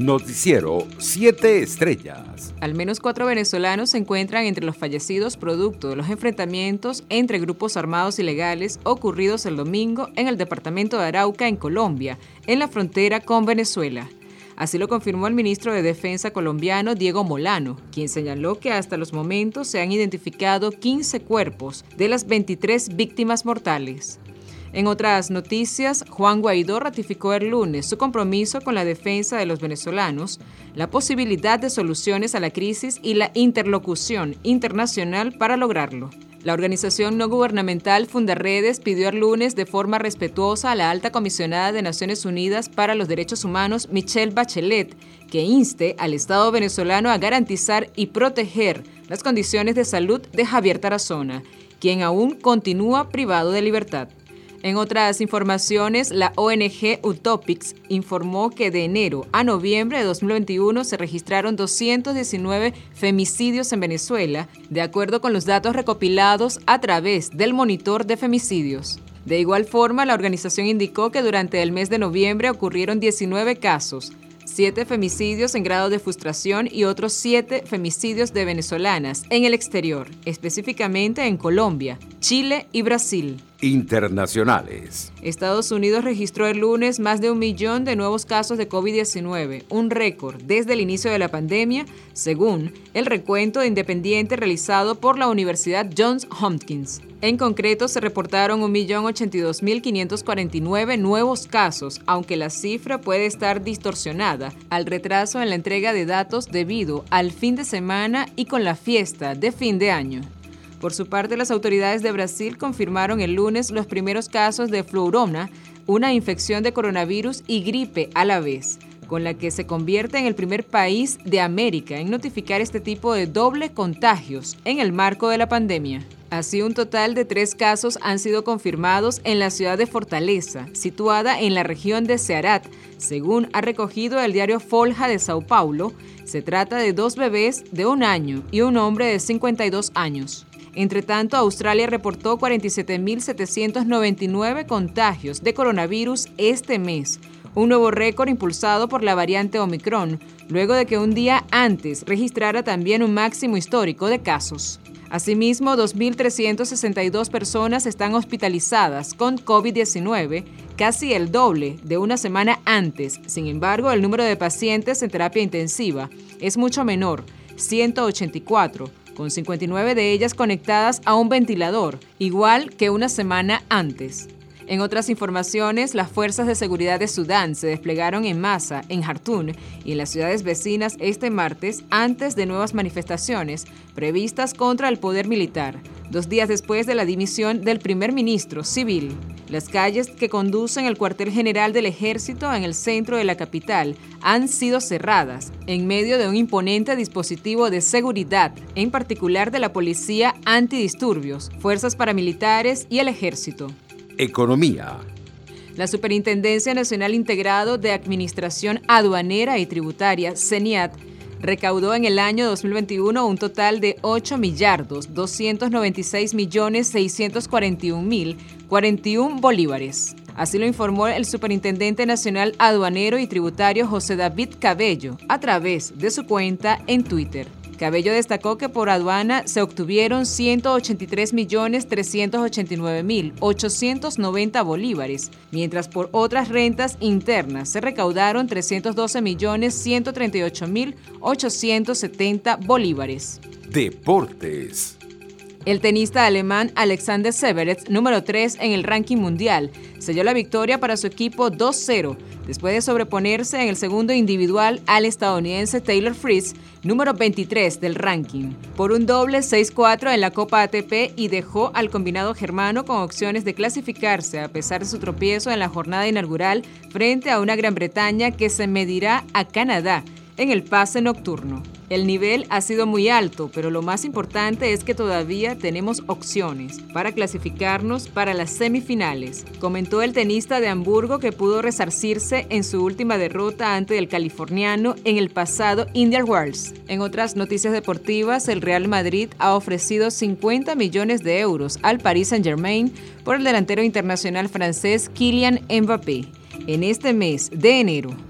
Noticiero 7 Estrellas. Al menos cuatro venezolanos se encuentran entre los fallecidos producto de los enfrentamientos entre grupos armados ilegales ocurridos el domingo en el departamento de Arauca, en Colombia, en la frontera con Venezuela. Así lo confirmó el ministro de Defensa colombiano Diego Molano, quien señaló que hasta los momentos se han identificado 15 cuerpos de las 23 víctimas mortales. En otras noticias, Juan Guaidó ratificó el lunes su compromiso con la defensa de los venezolanos, la posibilidad de soluciones a la crisis y la interlocución internacional para lograrlo. La organización no gubernamental Fundaredes pidió el lunes de forma respetuosa a la alta comisionada de Naciones Unidas para los Derechos Humanos, Michelle Bachelet, que inste al Estado venezolano a garantizar y proteger las condiciones de salud de Javier Tarazona, quien aún continúa privado de libertad. En otras informaciones, la ONG Utopics informó que de enero a noviembre de 2021 se registraron 219 femicidios en Venezuela, de acuerdo con los datos recopilados a través del monitor de femicidios. De igual forma, la organización indicó que durante el mes de noviembre ocurrieron 19 casos, siete femicidios en grado de frustración y otros siete femicidios de venezolanas en el exterior, específicamente en Colombia, Chile y Brasil internacionales. Estados Unidos registró el lunes más de un millón de nuevos casos de COVID-19, un récord desde el inicio de la pandemia, según el recuento independiente realizado por la Universidad Johns Hopkins. En concreto, se reportaron 1.082.549 nuevos casos, aunque la cifra puede estar distorsionada al retraso en la entrega de datos debido al fin de semana y con la fiesta de fin de año. Por su parte, las autoridades de Brasil confirmaron el lunes los primeros casos de fluorona, una infección de coronavirus y gripe a la vez, con la que se convierte en el primer país de América en notificar este tipo de doble contagios en el marco de la pandemia. Así, un total de tres casos han sido confirmados en la ciudad de Fortaleza, situada en la región de Ceará, según ha recogido el diario Folha de Sao Paulo. Se trata de dos bebés de un año y un hombre de 52 años. Entre tanto, Australia reportó 47.799 contagios de coronavirus este mes, un nuevo récord impulsado por la variante Omicron, luego de que un día antes registrara también un máximo histórico de casos. Asimismo, 2.362 personas están hospitalizadas con COVID-19, casi el doble de una semana antes. Sin embargo, el número de pacientes en terapia intensiva es mucho menor, 184, con 59 de ellas conectadas a un ventilador, igual que una semana antes. En otras informaciones, las fuerzas de seguridad de Sudán se desplegaron en masa en Jartún y en las ciudades vecinas este martes antes de nuevas manifestaciones previstas contra el poder militar, dos días después de la dimisión del primer ministro civil. Las calles que conducen al cuartel general del ejército en el centro de la capital han sido cerradas en medio de un imponente dispositivo de seguridad, en particular de la policía antidisturbios, fuerzas paramilitares y el ejército. Economía. La Superintendencia Nacional Integrado de Administración Aduanera y Tributaria, CENIAT, recaudó en el año 2021 un total de 8 millardos 296 millones 641 mil 41 bolívares. Así lo informó el Superintendente Nacional Aduanero y Tributario José David Cabello a través de su cuenta en Twitter. Cabello destacó que por aduana se obtuvieron 183.389.890 bolívares, mientras por otras rentas internas se recaudaron 312.138.870 bolívares. Deportes. El tenista alemán Alexander Severez, número 3 en el ranking mundial, selló la victoria para su equipo 2-0 después de sobreponerse en el segundo individual al estadounidense Taylor Fritz, número 23 del ranking, por un doble 6-4 en la Copa ATP y dejó al combinado germano con opciones de clasificarse a pesar de su tropiezo en la jornada inaugural frente a una Gran Bretaña que se medirá a Canadá en el pase nocturno. El nivel ha sido muy alto, pero lo más importante es que todavía tenemos opciones para clasificarnos para las semifinales, comentó el tenista de Hamburgo que pudo resarcirse en su última derrota ante el californiano en el pasado Indian Wells. En otras noticias deportivas, el Real Madrid ha ofrecido 50 millones de euros al Paris Saint-Germain por el delantero internacional francés Kylian Mbappé en este mes de enero.